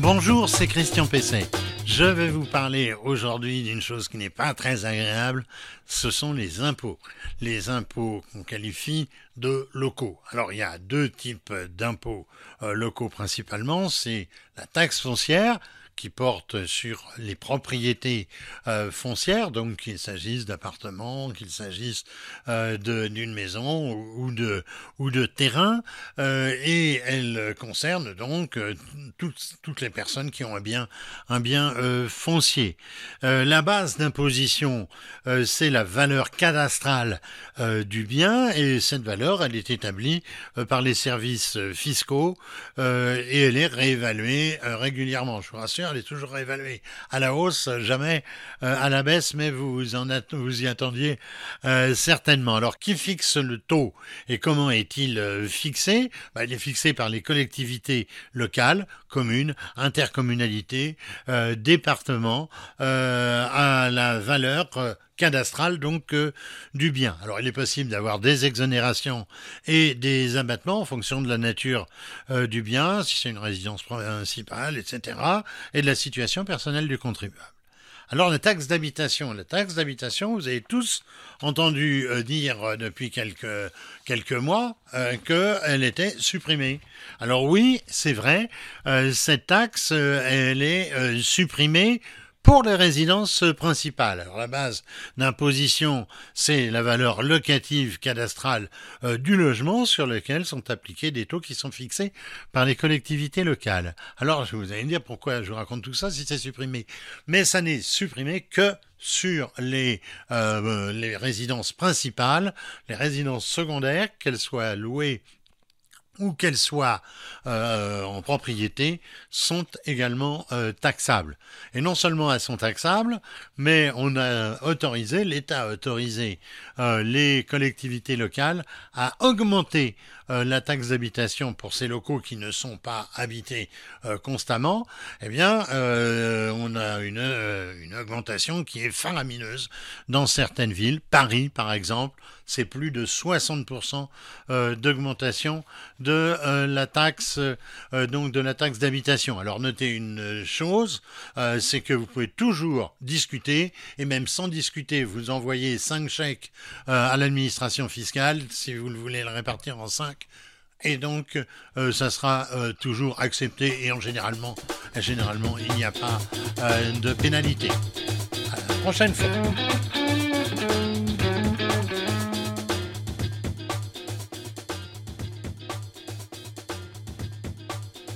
Bonjour, c'est Christian Pesset. Je vais vous parler aujourd'hui d'une chose qui n'est pas très agréable, ce sont les impôts. Les impôts qu'on qualifie de locaux. Alors il y a deux types d'impôts euh, locaux principalement, c'est la taxe foncière qui porte sur les propriétés euh, foncières, donc qu'il s'agisse d'appartements, qu'il s'agisse euh, d'une maison ou de, ou de terrain, euh, et elle concerne donc toutes, toutes les personnes qui ont un bien, un bien foncier. La base d'imposition, c'est la valeur cadastrale du bien, et cette valeur, elle est établie par les services fiscaux et elle est réévaluée régulièrement. Je vous rassure, elle est toujours réévaluée à la hausse, jamais. Euh, à la baisse, mais vous, y attendiez euh, certainement. Alors, qui fixe le taux et comment est-il euh, fixé? Bah, Il est fixé par les collectivités locales, communes, intercommunalités, départements, à la valeur cadastrale donc euh, du bien. Alors il est possible d'avoir des exonérations et des abattements en fonction de la nature euh, du bien, si c'est une résidence principale, etc., et de la situation personnelle du contribuable. Alors la taxe d'habitation, la taxe d'habitation, vous avez tous entendu euh, dire depuis quelques quelques mois euh, qu'elle était supprimée. Alors oui, c'est vrai, cette taxe, elle est supprimée pour les résidences principales. Alors la base d'imposition, c'est la valeur locative cadastrale euh, du logement sur lequel sont appliqués des taux qui sont fixés par les collectivités locales. Alors vous allez me dire pourquoi je vous raconte tout ça si c'est supprimé. Mais ça n'est supprimé que sur les, euh, les résidences principales, les résidences secondaires, qu'elles soient louées ou qu'elles soient euh, en propriété, sont également euh, taxables. Et non seulement elles sont taxables, mais on a autorisé, l'État a autorisé euh, les collectivités locales à augmenter la taxe d'habitation pour ces locaux qui ne sont pas habités constamment. Eh bien, on a une, une augmentation qui est faramineuse dans certaines villes. Paris, par exemple, c'est plus de 60% d'augmentation de la taxe donc de la taxe d'habitation. Alors notez une chose, c'est que vous pouvez toujours discuter et même sans discuter, vous envoyez cinq chèques à l'administration fiscale si vous voulez le répartir en cinq et donc euh, ça sera euh, toujours accepté et en généralement, généralement il n'y a pas euh, de pénalité. À la prochaine fois.